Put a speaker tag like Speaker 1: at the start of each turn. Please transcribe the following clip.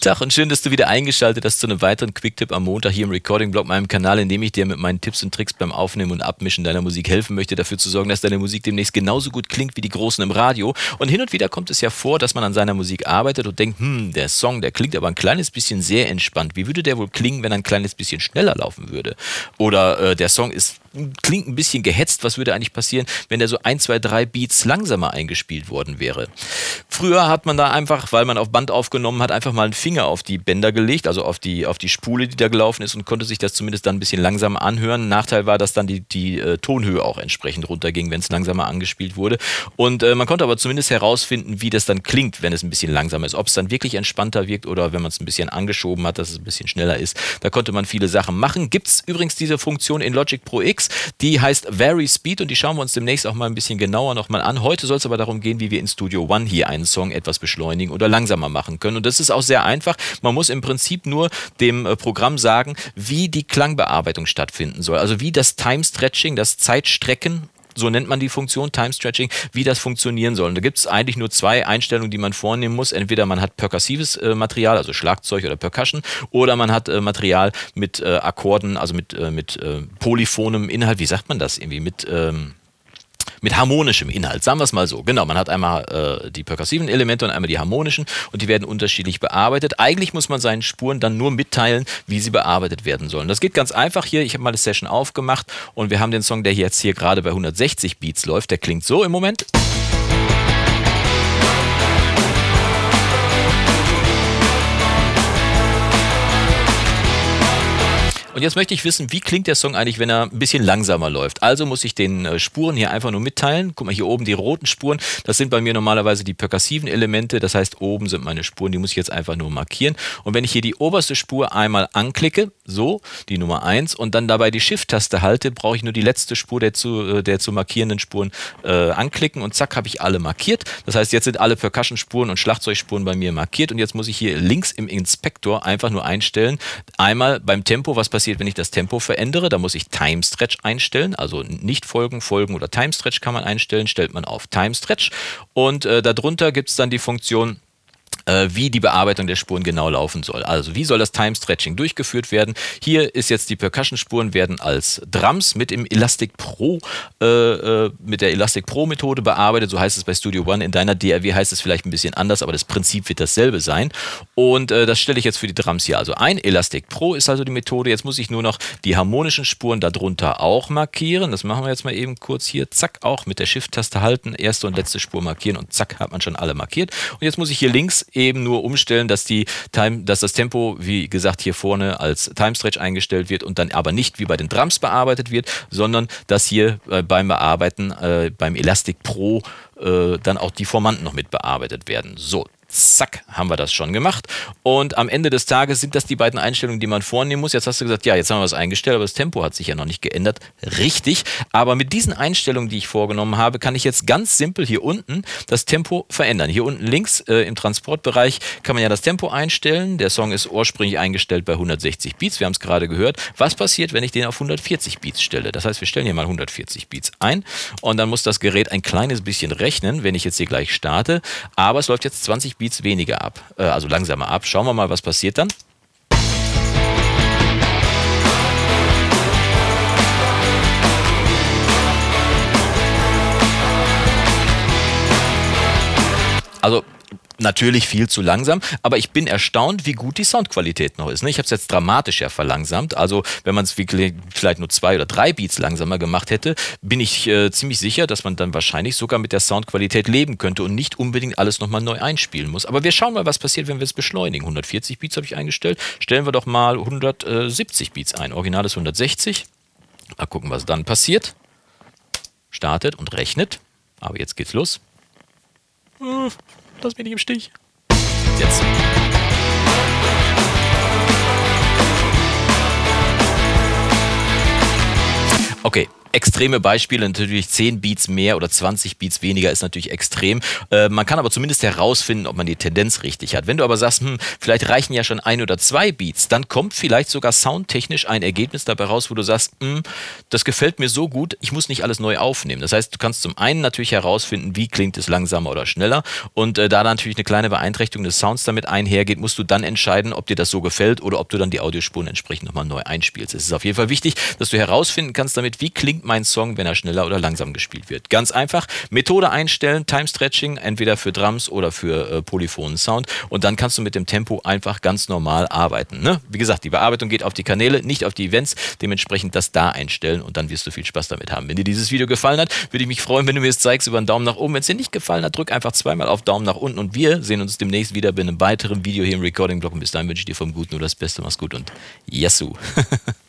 Speaker 1: Tag und schön, dass du wieder eingeschaltet hast zu einem weiteren Quicktip am Montag hier im Recording-Blog, meinem Kanal, in dem ich dir mit meinen Tipps und Tricks beim Aufnehmen und Abmischen deiner Musik helfen möchte, dafür zu sorgen, dass deine Musik demnächst genauso gut klingt wie die Großen im Radio. Und hin und wieder kommt es ja vor, dass man an seiner Musik arbeitet und denkt, hm, der Song, der klingt aber ein kleines bisschen sehr entspannt. Wie würde der wohl klingen, wenn er ein kleines bisschen schneller laufen würde? Oder äh, der Song ist klingt ein bisschen gehetzt. Was würde eigentlich passieren, wenn der so ein, zwei, drei Beats langsamer eingespielt worden wäre? Früher hat man da einfach, weil man auf Band aufgenommen hat, einfach mal einen Finger auf die Bänder gelegt, also auf die, auf die Spule, die da gelaufen ist und konnte sich das zumindest dann ein bisschen langsamer anhören. Nachteil war, dass dann die, die äh, Tonhöhe auch entsprechend runterging, wenn es langsamer angespielt wurde. Und äh, man konnte aber zumindest herausfinden, wie das dann klingt, wenn es ein bisschen langsamer ist. Ob es dann wirklich entspannter wirkt oder wenn man es ein bisschen angeschoben hat, dass es ein bisschen schneller ist. Da konnte man viele Sachen machen. Gibt es übrigens diese Funktion in Logic Pro X, die heißt Vary Speed und die schauen wir uns demnächst auch mal ein bisschen genauer nochmal an. Heute soll es aber darum gehen, wie wir in Studio One hier einen Song etwas beschleunigen oder langsamer machen können. Und das ist auch sehr einfach. Man muss im Prinzip nur dem äh, Programm sagen, wie die Klangbearbeitung stattfinden soll. Also wie das Time Stretching, das Zeitstrecken so nennt man die Funktion Time Stretching, wie das funktionieren soll. Und da gibt es eigentlich nur zwei Einstellungen, die man vornehmen muss. Entweder man hat perkussives äh, Material, also Schlagzeug oder Percussion, oder man hat äh, Material mit äh, Akkorden, also mit, äh, mit äh, polyphonem Inhalt. Wie sagt man das irgendwie? Mit ähm, mit harmonischem Inhalt, sagen wir es mal so. Genau, man hat einmal äh, die perkussiven Elemente und einmal die harmonischen und die werden unterschiedlich bearbeitet. Eigentlich muss man seinen Spuren dann nur mitteilen, wie sie bearbeitet werden sollen. Das geht ganz einfach hier. Ich habe mal eine Session aufgemacht und wir haben den Song, der jetzt hier gerade bei 160 Beats läuft. Der klingt so im Moment. Und jetzt möchte ich wissen, wie klingt der Song eigentlich, wenn er ein bisschen langsamer läuft. Also muss ich den äh, Spuren hier einfach nur mitteilen. Guck mal, hier oben die roten Spuren, das sind bei mir normalerweise die perkussiven Elemente. Das heißt, oben sind meine Spuren, die muss ich jetzt einfach nur markieren. Und wenn ich hier die oberste Spur einmal anklicke, so, die Nummer 1, und dann dabei die Shift-Taste halte, brauche ich nur die letzte Spur der zu, äh, der zu markierenden Spuren äh, anklicken und zack, habe ich alle markiert. Das heißt, jetzt sind alle Percussion-Spuren und Schlagzeugspuren bei mir markiert und jetzt muss ich hier links im Inspektor einfach nur einstellen, einmal beim Tempo, was passiert passiert, wenn ich das Tempo verändere. Da muss ich Time Stretch einstellen, also nicht Folgen, Folgen oder Time Stretch kann man einstellen, stellt man auf Time Stretch. Und äh, darunter gibt es dann die Funktion äh, wie die Bearbeitung der Spuren genau laufen soll. Also wie soll das Time Stretching durchgeführt werden? Hier ist jetzt die Percussion-Spuren werden als Drums mit dem Elastic Pro, äh, äh, mit der Elastic Pro Methode bearbeitet. So heißt es bei Studio One. In deiner DRW heißt es vielleicht ein bisschen anders, aber das Prinzip wird dasselbe sein. Und äh, das stelle ich jetzt für die Drums hier also ein. Elastic Pro ist also die Methode. Jetzt muss ich nur noch die harmonischen Spuren darunter auch markieren. Das machen wir jetzt mal eben kurz hier. Zack, auch mit der Shift-Taste halten, erste und letzte Spur markieren und zack, hat man schon alle markiert. Und jetzt muss ich hier links eben nur umstellen, dass, die Time, dass das Tempo, wie gesagt, hier vorne als Time Stretch eingestellt wird und dann aber nicht wie bei den Drums bearbeitet wird, sondern dass hier äh, beim Bearbeiten, äh, beim Elastic Pro, äh, dann auch die Formanten noch mit bearbeitet werden. So, Zack, haben wir das schon gemacht. Und am Ende des Tages sind das die beiden Einstellungen, die man vornehmen muss. Jetzt hast du gesagt, ja, jetzt haben wir was eingestellt, aber das Tempo hat sich ja noch nicht geändert. Richtig. Aber mit diesen Einstellungen, die ich vorgenommen habe, kann ich jetzt ganz simpel hier unten das Tempo verändern. Hier unten links äh, im Transportbereich kann man ja das Tempo einstellen. Der Song ist ursprünglich eingestellt bei 160 Beats. Wir haben es gerade gehört. Was passiert, wenn ich den auf 140 Beats stelle? Das heißt, wir stellen hier mal 140 Beats ein und dann muss das Gerät ein kleines bisschen rechnen, wenn ich jetzt hier gleich starte. Aber es läuft jetzt 20 Beats weniger ab, äh, also langsamer ab. Schauen wir mal, was passiert dann. Natürlich viel zu langsam, aber ich bin erstaunt, wie gut die Soundqualität noch ist. Ne? Ich habe es jetzt dramatisch ja verlangsamt. Also wenn man es vielleicht nur zwei oder drei Beats langsamer gemacht hätte, bin ich äh, ziemlich sicher, dass man dann wahrscheinlich sogar mit der Soundqualität leben könnte und nicht unbedingt alles nochmal neu einspielen muss. Aber wir schauen mal, was passiert, wenn wir es beschleunigen. 140 Beats habe ich eingestellt. Stellen wir doch mal 170 Beats ein. Original ist 160. Mal gucken, was dann passiert. Startet und rechnet. Aber jetzt geht's los. Hm lass mich nicht im Stich. Jetzt. Okay, extreme Beispiele, natürlich 10 Beats mehr oder 20 Beats weniger ist natürlich extrem. Äh, man kann aber zumindest herausfinden, ob man die Tendenz richtig hat. Wenn du aber sagst, hm, vielleicht reichen ja schon ein oder zwei Beats, dann kommt vielleicht sogar soundtechnisch ein Ergebnis dabei raus, wo du sagst, hm, das gefällt mir so gut, ich muss nicht alles neu aufnehmen. Das heißt, du kannst zum einen natürlich herausfinden, wie klingt es langsamer oder schneller und äh, da natürlich eine kleine Beeinträchtigung des Sounds damit einhergeht, musst du dann entscheiden, ob dir das so gefällt oder ob du dann die Audiospuren entsprechend nochmal neu einspielst. Es ist auf jeden Fall wichtig, dass du herausfinden kannst damit, wie klingt mein Song, wenn er schneller oder langsam gespielt wird. Ganz einfach, Methode einstellen, Time Stretching, entweder für Drums oder für äh, polyphonen Sound und dann kannst du mit dem Tempo einfach ganz normal arbeiten. Ne? Wie gesagt, die Bearbeitung geht auf die Kanäle, nicht auf die Events, dementsprechend das da einstellen und dann wirst du viel Spaß damit haben. Wenn dir dieses Video gefallen hat, würde ich mich freuen, wenn du mir es zeigst über einen Daumen nach oben. Wenn es dir nicht gefallen hat, drück einfach zweimal auf Daumen nach unten und wir sehen uns demnächst wieder bei einem weiteren Video hier im Recording-Blog und bis dahin wünsche ich dir vom Guten nur das Beste. Mach's gut und Yassou!